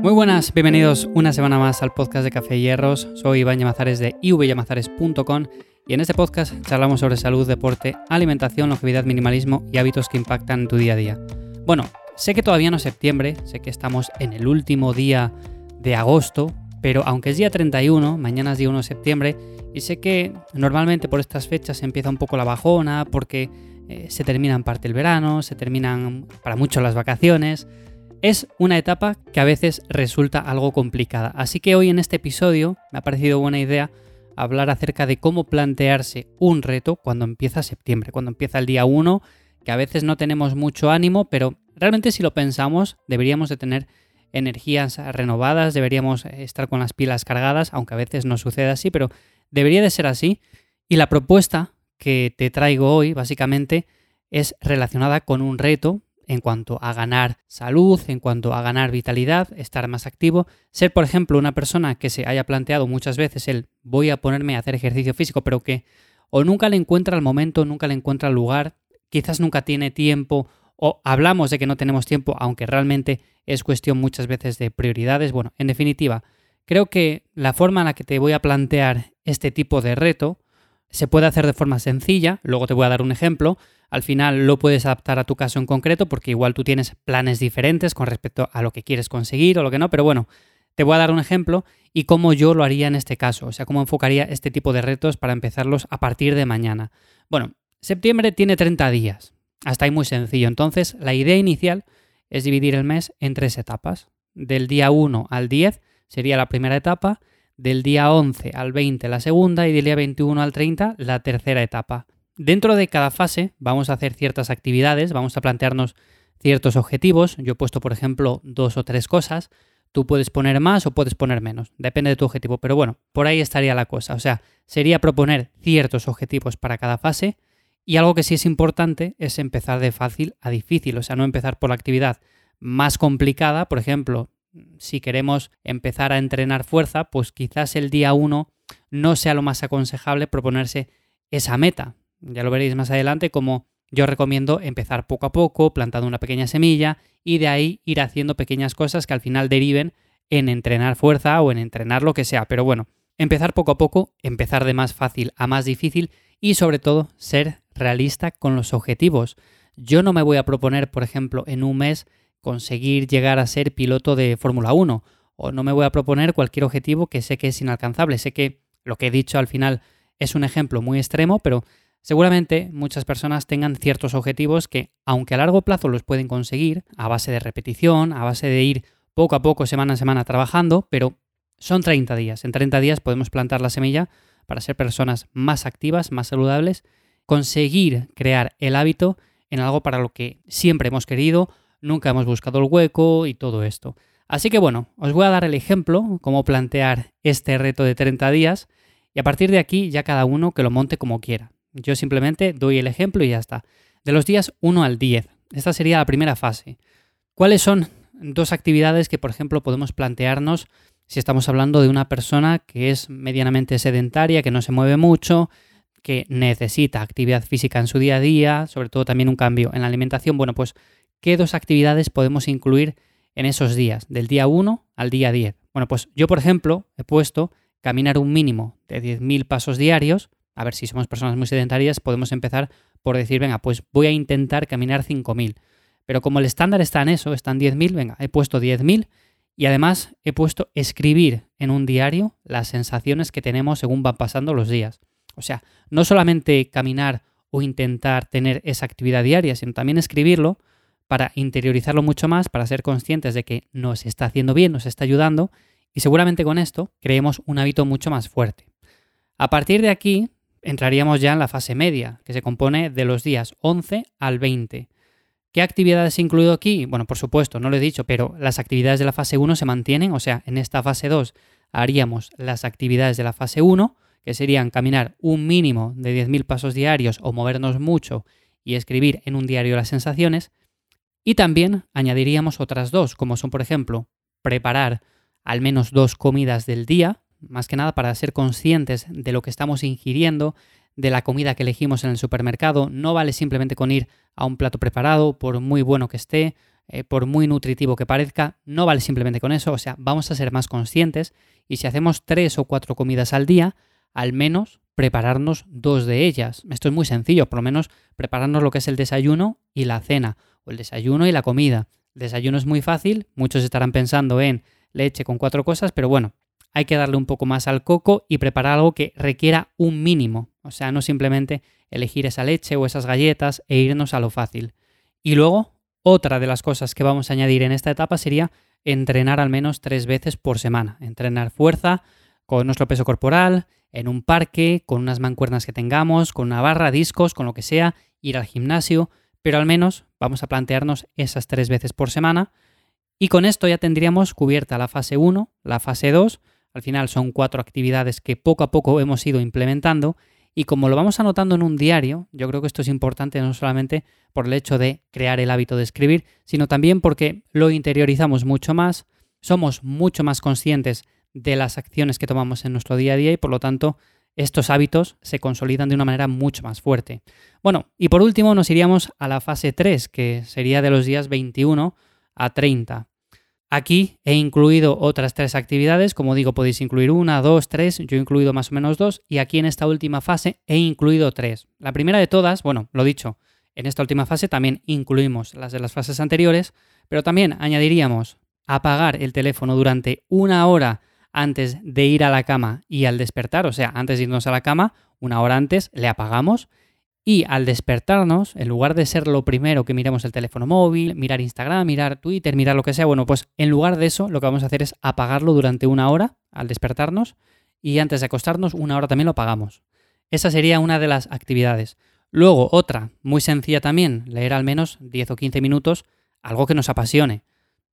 Muy buenas, bienvenidos una semana más al podcast de Café Hierros. Soy Iván Llamazares de ivyamazares.com y en este podcast charlamos sobre salud, deporte, alimentación, longevidad, minimalismo y hábitos que impactan en tu día a día. Bueno, sé que todavía no es septiembre, sé que estamos en el último día de agosto, pero aunque es día 31, mañana es día 1 de septiembre, y sé que normalmente por estas fechas empieza un poco la bajona, porque eh, se termina en parte el verano, se terminan para muchos las vacaciones. Es una etapa que a veces resulta algo complicada. Así que hoy en este episodio me ha parecido buena idea hablar acerca de cómo plantearse un reto cuando empieza septiembre, cuando empieza el día 1, que a veces no tenemos mucho ánimo, pero realmente si lo pensamos deberíamos de tener energías renovadas, deberíamos estar con las pilas cargadas, aunque a veces no sucede así, pero debería de ser así. Y la propuesta que te traigo hoy básicamente es relacionada con un reto en cuanto a ganar salud, en cuanto a ganar vitalidad, estar más activo, ser por ejemplo una persona que se haya planteado muchas veces el voy a ponerme a hacer ejercicio físico, pero que o nunca le encuentra el momento, nunca le encuentra el lugar, quizás nunca tiene tiempo o hablamos de que no tenemos tiempo, aunque realmente es cuestión muchas veces de prioridades. Bueno, en definitiva, creo que la forma en la que te voy a plantear este tipo de reto se puede hacer de forma sencilla, luego te voy a dar un ejemplo, al final lo puedes adaptar a tu caso en concreto porque igual tú tienes planes diferentes con respecto a lo que quieres conseguir o lo que no, pero bueno, te voy a dar un ejemplo y cómo yo lo haría en este caso, o sea, cómo enfocaría este tipo de retos para empezarlos a partir de mañana. Bueno, septiembre tiene 30 días, hasta ahí muy sencillo, entonces la idea inicial es dividir el mes en tres etapas. Del día 1 al 10 sería la primera etapa, del día 11 al 20 la segunda y del día 21 al 30 la tercera etapa. Dentro de cada fase vamos a hacer ciertas actividades, vamos a plantearnos ciertos objetivos. Yo he puesto, por ejemplo, dos o tres cosas. Tú puedes poner más o puedes poner menos, depende de tu objetivo. Pero bueno, por ahí estaría la cosa. O sea, sería proponer ciertos objetivos para cada fase. Y algo que sí es importante es empezar de fácil a difícil. O sea, no empezar por la actividad más complicada. Por ejemplo, si queremos empezar a entrenar fuerza, pues quizás el día 1 no sea lo más aconsejable proponerse esa meta. Ya lo veréis más adelante como yo recomiendo empezar poco a poco, plantando una pequeña semilla y de ahí ir haciendo pequeñas cosas que al final deriven en entrenar fuerza o en entrenar lo que sea. Pero bueno, empezar poco a poco, empezar de más fácil a más difícil y sobre todo ser realista con los objetivos. Yo no me voy a proponer, por ejemplo, en un mes conseguir llegar a ser piloto de Fórmula 1 o no me voy a proponer cualquier objetivo que sé que es inalcanzable. Sé que lo que he dicho al final es un ejemplo muy extremo, pero Seguramente muchas personas tengan ciertos objetivos que, aunque a largo plazo los pueden conseguir, a base de repetición, a base de ir poco a poco, semana a semana trabajando, pero son 30 días. En 30 días podemos plantar la semilla para ser personas más activas, más saludables, conseguir crear el hábito en algo para lo que siempre hemos querido, nunca hemos buscado el hueco y todo esto. Así que bueno, os voy a dar el ejemplo, cómo plantear este reto de 30 días, y a partir de aquí ya cada uno que lo monte como quiera. Yo simplemente doy el ejemplo y ya está. De los días 1 al 10. Esta sería la primera fase. ¿Cuáles son dos actividades que, por ejemplo, podemos plantearnos si estamos hablando de una persona que es medianamente sedentaria, que no se mueve mucho, que necesita actividad física en su día a día, sobre todo también un cambio en la alimentación? Bueno, pues, ¿qué dos actividades podemos incluir en esos días, del día 1 al día 10? Bueno, pues yo, por ejemplo, he puesto caminar un mínimo de 10.000 pasos diarios a ver, si somos personas muy sedentarias, podemos empezar por decir, venga, pues voy a intentar caminar 5.000. Pero como el estándar está en eso, está en 10.000, venga, he puesto 10.000 y además he puesto escribir en un diario las sensaciones que tenemos según van pasando los días. O sea, no solamente caminar o intentar tener esa actividad diaria, sino también escribirlo para interiorizarlo mucho más, para ser conscientes de que nos está haciendo bien, nos está ayudando y seguramente con esto creemos un hábito mucho más fuerte. A partir de aquí, entraríamos ya en la fase media, que se compone de los días 11 al 20. ¿Qué actividades he incluido aquí? Bueno, por supuesto, no lo he dicho, pero las actividades de la fase 1 se mantienen, o sea, en esta fase 2 haríamos las actividades de la fase 1, que serían caminar un mínimo de 10.000 pasos diarios o movernos mucho y escribir en un diario las sensaciones, y también añadiríamos otras dos, como son, por ejemplo, preparar al menos dos comidas del día, más que nada para ser conscientes de lo que estamos ingiriendo, de la comida que elegimos en el supermercado. No vale simplemente con ir a un plato preparado, por muy bueno que esté. eh, por muy nutritivo que parezca, no vale simplemente con eso, o sea, vamos a ser más conscientes y si hacemos tres o cuatro comidas al día, al menos prepararnos dos de ellas. Esto es muy sencillo, por lo menos prepararnos lo que es el desayuno y la cena, o el desayuno y la comida. El desayuno es muy fácil, muchos estarán pensando en leche con cuatro cosas, pero bueno, hay que darle un poco más al coco y preparar algo que requiera un mínimo, o sea, no simplemente elegir esa leche o esas galletas e irnos a lo fácil. Y luego, otra de las cosas que vamos a añadir en esta etapa sería entrenar al menos tres veces por semana. Entrenar fuerza con nuestro peso corporal, en un parque, con unas mancuernas que tengamos, con una barra, discos, con lo que sea, ir al gimnasio, pero al menos vamos a plantearnos esas tres veces por semana. Y con esto ya tendríamos cubierta la fase 1, la fase 2, al final son cuatro actividades que poco a poco hemos ido implementando y como lo vamos anotando en un diario, yo creo que esto es importante no solamente por el hecho de crear el hábito de escribir, sino también porque lo interiorizamos mucho más, somos mucho más conscientes de las acciones que tomamos en nuestro día a día y por lo tanto estos hábitos se consolidan de una manera mucho más fuerte. Bueno, y por último nos iríamos a la fase 3, que sería de los días 21 a 30. Aquí he incluido otras tres actividades, como digo, podéis incluir una, dos, tres, yo he incluido más o menos dos, y aquí en esta última fase he incluido tres. La primera de todas, bueno, lo dicho, en esta última fase también incluimos las de las fases anteriores, pero también añadiríamos apagar el teléfono durante una hora antes de ir a la cama y al despertar, o sea, antes de irnos a la cama, una hora antes, le apagamos y al despertarnos, en lugar de ser lo primero que miremos el teléfono móvil, mirar Instagram, mirar Twitter, mirar lo que sea, bueno, pues en lugar de eso, lo que vamos a hacer es apagarlo durante una hora al despertarnos y antes de acostarnos, una hora también lo apagamos. Esa sería una de las actividades. Luego, otra, muy sencilla también, leer al menos 10 o 15 minutos algo que nos apasione.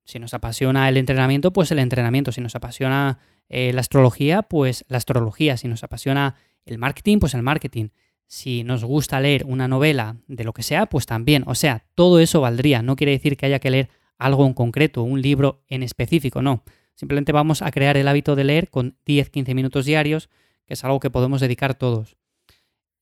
Si nos apasiona el entrenamiento, pues el entrenamiento. Si nos apasiona eh, la astrología, pues la astrología. Si nos apasiona el marketing, pues el marketing. Si nos gusta leer una novela de lo que sea, pues también. O sea, todo eso valdría. No quiere decir que haya que leer algo en concreto, un libro en específico, no. Simplemente vamos a crear el hábito de leer con 10-15 minutos diarios, que es algo que podemos dedicar todos.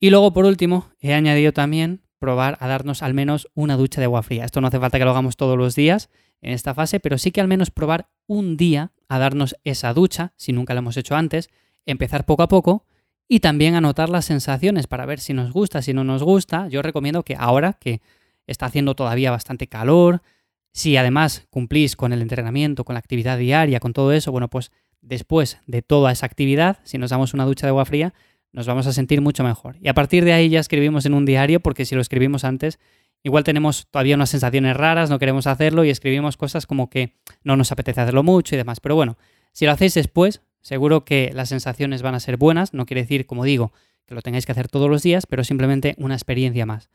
Y luego, por último, he añadido también probar a darnos al menos una ducha de agua fría. Esto no hace falta que lo hagamos todos los días, en esta fase, pero sí que al menos probar un día a darnos esa ducha, si nunca lo hemos hecho antes, empezar poco a poco y también anotar las sensaciones para ver si nos gusta, si no nos gusta. Yo recomiendo que ahora que está haciendo todavía bastante calor, si además cumplís con el entrenamiento, con la actividad diaria, con todo eso, bueno, pues después de toda esa actividad, si nos damos una ducha de agua fría, nos vamos a sentir mucho mejor. Y a partir de ahí ya escribimos en un diario, porque si lo escribimos antes, Igual tenemos todavía unas sensaciones raras, no queremos hacerlo y escribimos cosas como que no nos apetece hacerlo mucho y demás. Pero bueno, si lo hacéis después, seguro que las sensaciones van a ser buenas. No quiere decir, como digo, que lo tengáis que hacer todos los días, pero simplemente una experiencia más.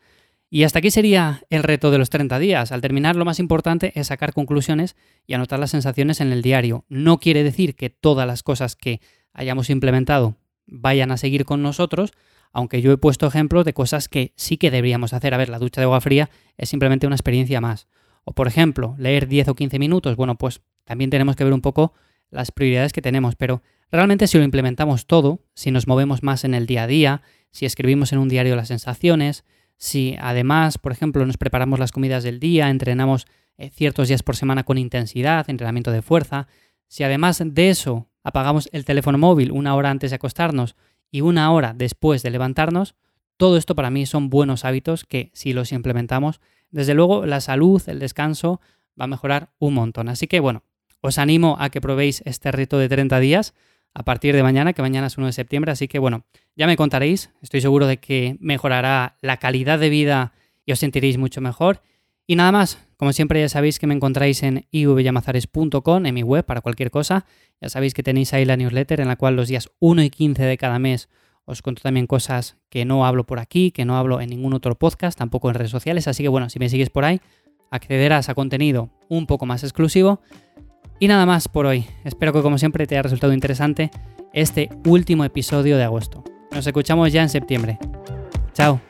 Y hasta aquí sería el reto de los 30 días. Al terminar, lo más importante es sacar conclusiones y anotar las sensaciones en el diario. No quiere decir que todas las cosas que hayamos implementado vayan a seguir con nosotros, aunque yo he puesto ejemplos de cosas que sí que deberíamos hacer. A ver, la ducha de agua fría es simplemente una experiencia más. O por ejemplo, leer 10 o 15 minutos, bueno, pues también tenemos que ver un poco las prioridades que tenemos, pero realmente si lo implementamos todo, si nos movemos más en el día a día, si escribimos en un diario las sensaciones, si además, por ejemplo, nos preparamos las comidas del día, entrenamos eh, ciertos días por semana con intensidad, entrenamiento de fuerza, si además de eso apagamos el teléfono móvil una hora antes de acostarnos y una hora después de levantarnos, todo esto para mí son buenos hábitos que si los implementamos, desde luego la salud, el descanso va a mejorar un montón. Así que bueno, os animo a que probéis este reto de 30 días a partir de mañana, que mañana es 1 de septiembre, así que bueno, ya me contaréis, estoy seguro de que mejorará la calidad de vida y os sentiréis mucho mejor. Y nada más, como siempre ya sabéis que me encontráis en ivyamazares.com, en mi web, para cualquier cosa. Ya sabéis que tenéis ahí la newsletter en la cual los días 1 y 15 de cada mes os cuento también cosas que no hablo por aquí, que no hablo en ningún otro podcast, tampoco en redes sociales. Así que bueno, si me sigues por ahí, accederás a contenido un poco más exclusivo. Y nada más por hoy. Espero que como siempre te haya resultado interesante este último episodio de agosto. Nos escuchamos ya en septiembre. Chao.